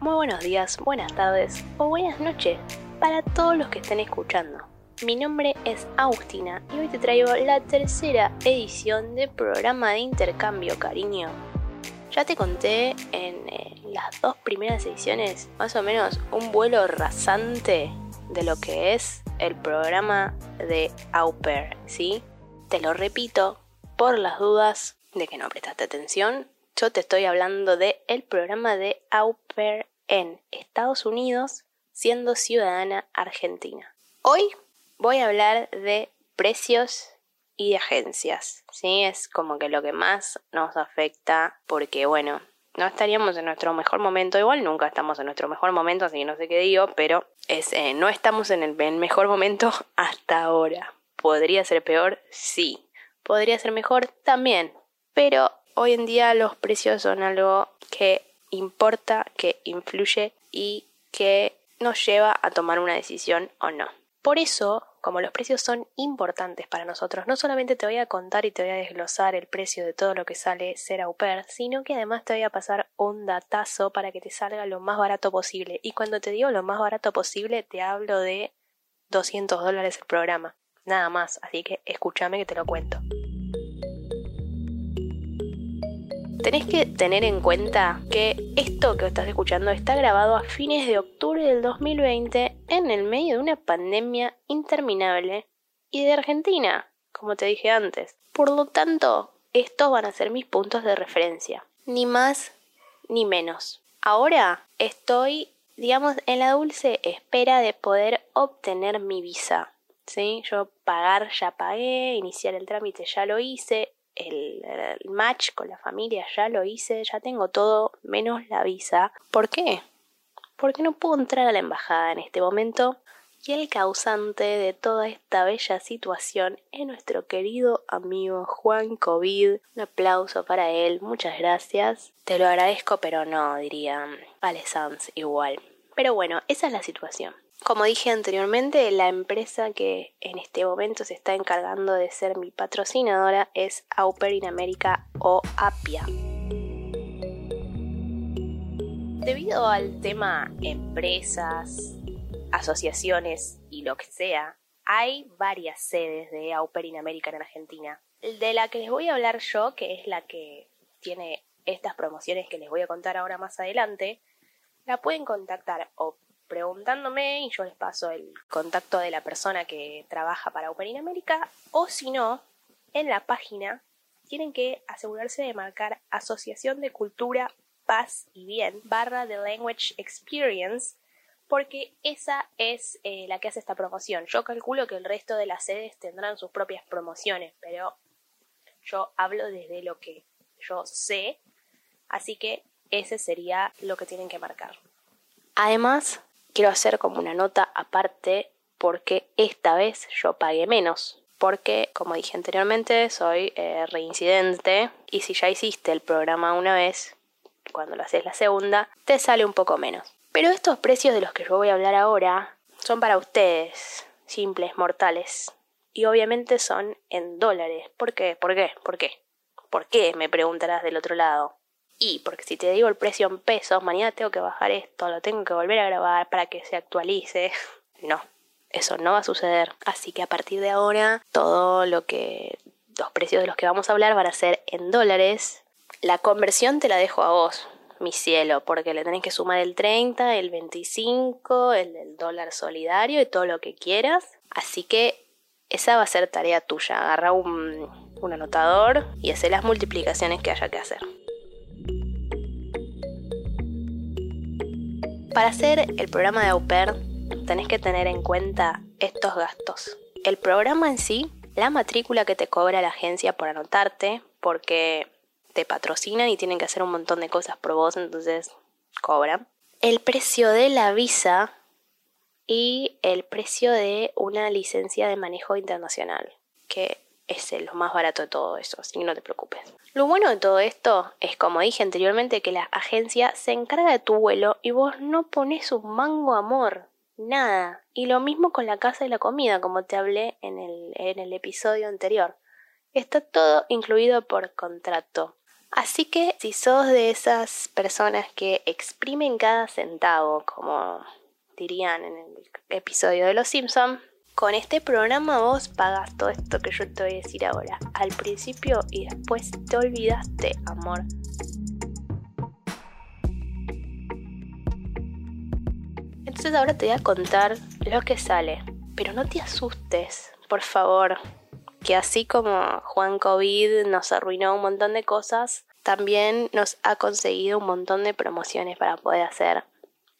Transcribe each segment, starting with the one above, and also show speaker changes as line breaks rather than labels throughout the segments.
muy buenos días, buenas tardes o buenas noches para todos los que estén escuchando. Mi nombre es Agustina y hoy te traigo la tercera edición del programa de intercambio, cariño. Ya te conté en eh, las dos primeras ediciones más o menos un vuelo rasante de lo que es el programa de Au Pair, ¿sí? Te lo repito por las dudas de que no prestaste atención. Yo te estoy hablando de el programa de Au Pair en Estados Unidos siendo ciudadana argentina. Hoy voy a hablar de precios y de agencias, ¿sí? Es como que lo que más nos afecta porque, bueno, no estaríamos en nuestro mejor momento, igual nunca estamos en nuestro mejor momento, así que no sé qué digo, pero es, eh, no estamos en el mejor momento hasta ahora. ¿Podría ser peor? Sí. ¿Podría ser mejor? También. Pero hoy en día los precios son algo que importa, que influye y que nos lleva a tomar una decisión o no. Por eso, como los precios son importantes para nosotros, no solamente te voy a contar y te voy a desglosar el precio de todo lo que sale ser au pair, sino que además te voy a pasar un datazo para que te salga lo más barato posible. Y cuando te digo lo más barato posible, te hablo de 200 dólares el programa. Nada más, así que escúchame que te lo cuento. Tenés que tener en cuenta que esto que estás escuchando está grabado a fines de octubre del 2020 en el medio de una pandemia interminable y de Argentina, como te dije antes. Por lo tanto, estos van a ser mis puntos de referencia, ni más ni menos. Ahora estoy, digamos, en la dulce espera de poder obtener mi visa. ¿Sí? Yo pagar ya pagué, iniciar el trámite ya lo hice, el, match con la familia ya lo hice, ya tengo todo menos la visa. ¿Por qué? Porque no puedo entrar a la embajada en este momento y el causante de toda esta bella situación es nuestro querido amigo Juan COVID. Un aplauso para él, muchas gracias. Te lo agradezco, pero no, diría Ale igual. Pero bueno, esa es la situación. Como dije anteriormente, la empresa que en este momento se está encargando de ser mi patrocinadora es Auper in America o APIA. Debido al tema empresas, asociaciones y lo que sea, hay varias sedes de Auper in America en Argentina. De la que les voy a hablar yo, que es la que tiene estas promociones que les voy a contar ahora más adelante, la pueden contactar o preguntándome y yo les paso el contacto de la persona que trabaja para Open in America o si no, en la página tienen que asegurarse de marcar Asociación de Cultura, Paz y Bien barra The Language Experience porque esa es eh, la que hace esta promoción. Yo calculo que el resto de las sedes tendrán sus propias promociones, pero yo hablo desde lo que yo sé, así que ese sería lo que tienen que marcar. Además, quiero hacer como una nota aparte porque esta vez yo pagué menos. Porque, como dije anteriormente, soy eh, reincidente y si ya hiciste el programa una vez, cuando lo haces la segunda, te sale un poco menos. Pero estos precios de los que yo voy a hablar ahora son para ustedes, simples mortales. Y obviamente son en dólares. ¿Por qué? ¿Por qué? ¿Por qué? ¿Por qué? Me preguntarás del otro lado. Y porque si te digo el precio en pesos, mañana tengo que bajar esto, lo tengo que volver a grabar para que se actualice. No, eso no va a suceder. Así que a partir de ahora, todo lo que. los precios de los que vamos a hablar van a ser en dólares. La conversión te la dejo a vos, mi cielo, porque le tenés que sumar el 30, el 25, el del dólar solidario y todo lo que quieras. Así que esa va a ser tarea tuya. Agarra un, un anotador y hace las multiplicaciones que haya que hacer. Para hacer el programa de Au tenés que tener en cuenta estos gastos. El programa en sí, la matrícula que te cobra la agencia por anotarte, porque te patrocinan y tienen que hacer un montón de cosas por vos, entonces cobran. El precio de la visa y el precio de una licencia de manejo internacional, que es lo más barato de todo eso, así que no te preocupes. Lo bueno de todo esto es, como dije anteriormente, que la agencia se encarga de tu vuelo y vos no pones un mango amor, nada. Y lo mismo con la casa y la comida, como te hablé en el, en el episodio anterior. Está todo incluido por contrato. Así que si sos de esas personas que exprimen cada centavo, como dirían en el episodio de Los Simpson, con este programa vos pagas todo esto que yo te voy a decir ahora, al principio y después te olvidaste, amor. Entonces ahora te voy a contar lo que sale, pero no te asustes, por favor, que así como Juan COVID nos arruinó un montón de cosas, también nos ha conseguido un montón de promociones para poder hacer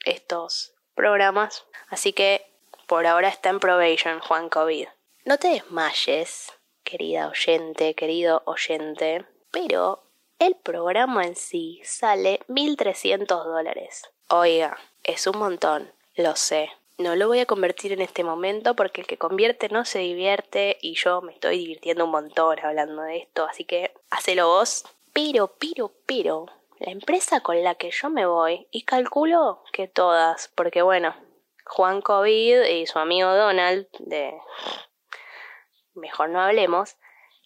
estos programas. Así que por ahora está en probation Juan COVID. No te desmayes, querida oyente, querido oyente, pero el programa en sí sale 1.300 dólares. Oiga, es un montón, lo sé. No lo voy a convertir en este momento porque el que convierte no se divierte y yo me estoy divirtiendo un montón hablando de esto, así que hacelo vos. Pero, pero, pero, la empresa con la que yo me voy, y calculo que todas, porque bueno, Juan COVID y su amigo Donald, de mejor no hablemos,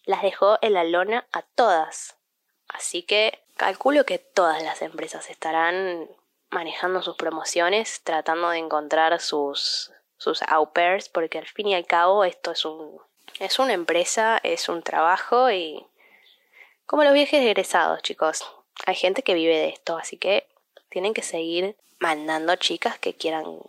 las dejó en la lona a todas. Así que calculo que todas las empresas estarán manejando sus promociones, tratando de encontrar sus, sus au pairs, porque al fin y al cabo esto es un es una empresa, es un trabajo y como los viajes egresados, chicos. Hay gente que vive de esto, así que tienen que seguir mandando chicas que quieran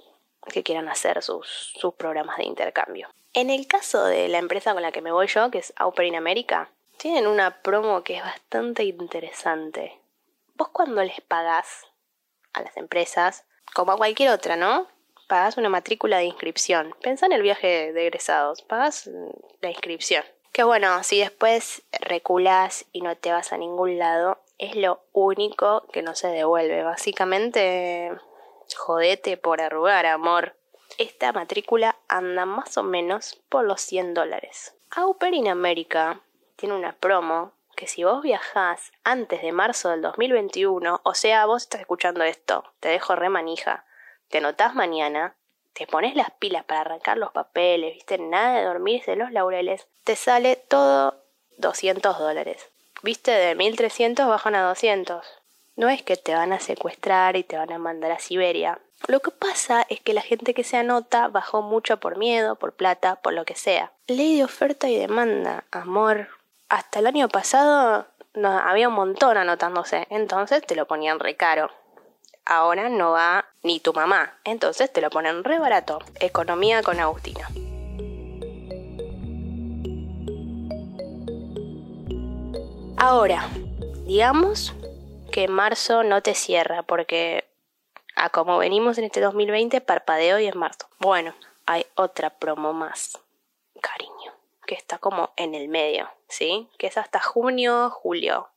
que quieran hacer sus, sus programas de intercambio. En el caso de la empresa con la que me voy yo, que es Au in America, tienen una promo que es bastante interesante. Vos cuando les pagás a las empresas, como a cualquier otra, ¿no? Pagás una matrícula de inscripción. Pensá en el viaje de egresados, pagás la inscripción. Que bueno, si después reculás y no te vas a ningún lado, es lo único que no se devuelve. Básicamente Jodete por arrugar, amor. Esta matrícula anda más o menos por los 100 dólares. Auper in America tiene una promo que si vos viajás antes de marzo del 2021, o sea, vos estás escuchando esto, te dejo re manija, te anotás mañana, te pones las pilas para arrancar los papeles, viste, nada de dormirse en los laureles, te sale todo 200 dólares. Viste, de 1300 bajan a 200. No es que te van a secuestrar y te van a mandar a Siberia. Lo que pasa es que la gente que se anota bajó mucho por miedo, por plata, por lo que sea. Ley de oferta y demanda, amor. Hasta el año pasado no, había un montón anotándose, entonces te lo ponían re caro. Ahora no va ni tu mamá, entonces te lo ponen re barato. Economía con Agustina. Ahora, digamos que marzo no te cierra porque a como venimos en este 2020 parpadeo y es marzo. Bueno, hay otra promo más, cariño, que está como en el medio, ¿sí? Que es hasta junio, julio.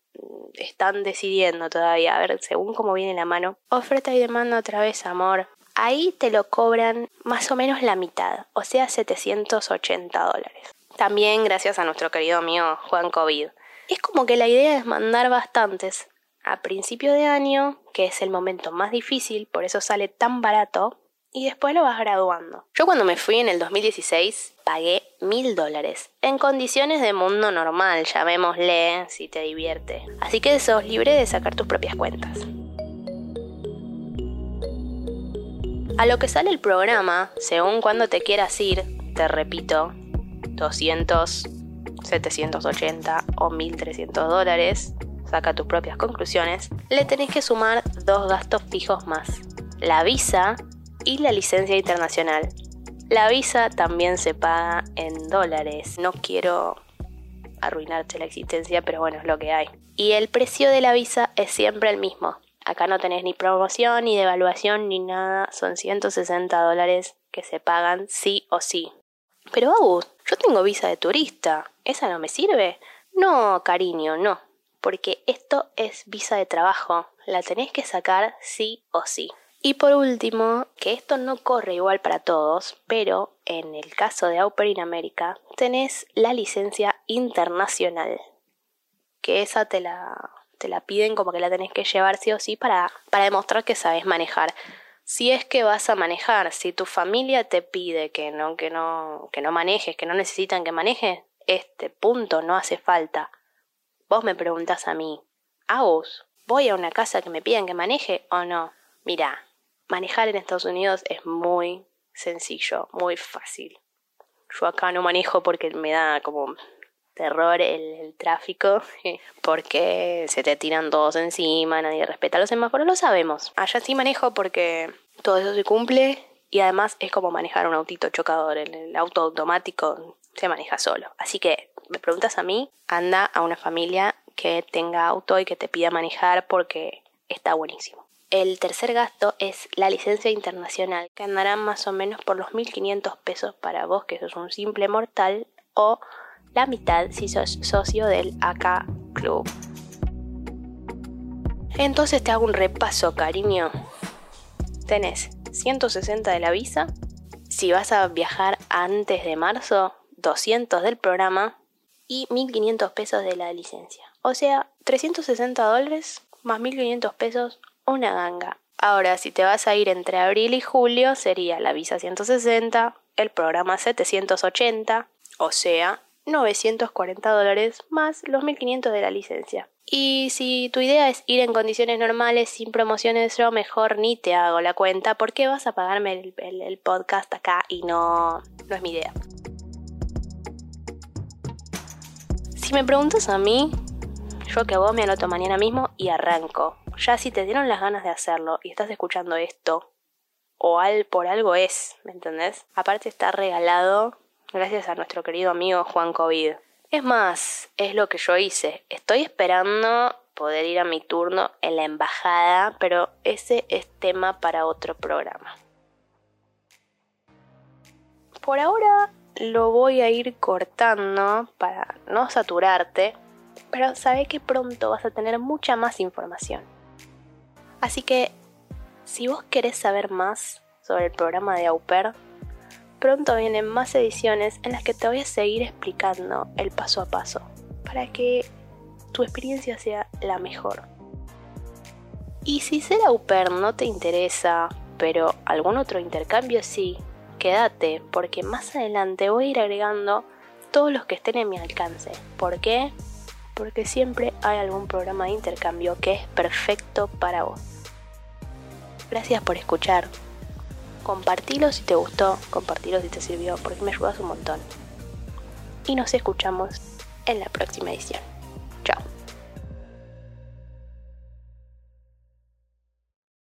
Están decidiendo todavía, a ver, según cómo viene la mano. Oferta y demanda otra vez, amor. Ahí te lo cobran más o menos la mitad, o sea, 780 dólares. También gracias a nuestro querido amigo Juan COVID. Es como que la idea es mandar bastantes, a principio de año, que es el momento más difícil, por eso sale tan barato, y después lo vas graduando. Yo cuando me fui en el 2016 pagué mil dólares, en condiciones de mundo normal, llamémosle, si te divierte. Así que sos libre de sacar tus propias cuentas. A lo que sale el programa, según cuando te quieras ir, te repito, 200, 780 o 1300 dólares, saca tus propias conclusiones, le tenés que sumar dos gastos fijos más, la visa y la licencia internacional. La visa también se paga en dólares, no quiero arruinarte la existencia, pero bueno, es lo que hay. Y el precio de la visa es siempre el mismo. Acá no tenés ni promoción, ni devaluación, ni nada. Son 160 dólares que se pagan sí o sí. Pero Agus, yo tengo visa de turista. ¿Esa no me sirve? No, cariño, no porque esto es visa de trabajo, la tenés que sacar sí o sí. Y por último, que esto no corre igual para todos, pero en el caso de Au in America tenés la licencia internacional, que esa te la, te la piden como que la tenés que llevar sí o sí para, para demostrar que sabes manejar. Si es que vas a manejar, si tu familia te pide que no, que no, que no manejes, que no necesitan que manejes, este punto no hace falta. Vos me preguntás a mí, Agus, ¿voy a una casa que me pidan que maneje o no? Mira, manejar en Estados Unidos es muy sencillo, muy fácil. Yo acá no manejo porque me da como terror el, tráfico, porque se te tiran todos encima, nadie respeta los semáforos, lo sabemos. Allá sí manejo porque todo eso se cumple y además es como manejar un autito chocador, el, auto automático se maneja solo. Así que, me preguntas a mí, anda a una familia que tenga auto y que te pida manejar porque está buenísimo. El tercer gasto es la licencia internacional, que andará más o menos por los 1.500 pesos para vos, que sos un simple mortal, o la mitad si sos socio del AK Club. Entonces te hago un repaso, cariño. Tenés 160 de la visa. Si vas a viajar antes de marzo, 200 del programa y 1500 pesos de la licencia. O sea, 360 dólares más 1500 pesos, una ganga. Ahora, si te vas a ir entre abril y julio, sería la visa 160, el programa 780, o sea, 940 dólares más los 1500 de la licencia. Y si tu idea es ir en condiciones normales sin promociones, yo mejor ni te hago la cuenta porque vas a pagarme el, podcast acá y no, no es mi idea. Si me preguntas a mí, yo que vos me anoto mañana mismo y arranco. Ya si te dieron las ganas de hacerlo y estás escuchando esto, o al, por algo es, ¿me entendés? Aparte está regalado gracias a nuestro querido amigo Juan COVID. Es más, es lo que yo hice. Estoy esperando poder ir a mi turno en la embajada, pero ese es tema para otro programa. Por ahora lo voy a ir cortando para no saturarte, pero sabe que pronto vas a tener mucha más información. Así que, si vos querés saber más sobre el programa de Auper, pronto vienen más ediciones en las que te voy a seguir explicando el paso a paso para que tu experiencia sea la mejor. Y si ser au pair no te interesa, pero algún otro intercambio sí, quédate porque más adelante voy a ir agregando todos los que estén en mi alcance. ¿Por qué? Porque siempre hay algún programa de intercambio que es perfecto para vos. Gracias por escuchar. Compartilo si te gustó, compartilo si te sirvió, porque me ayudas un montón. Y nos escuchamos en la próxima edición.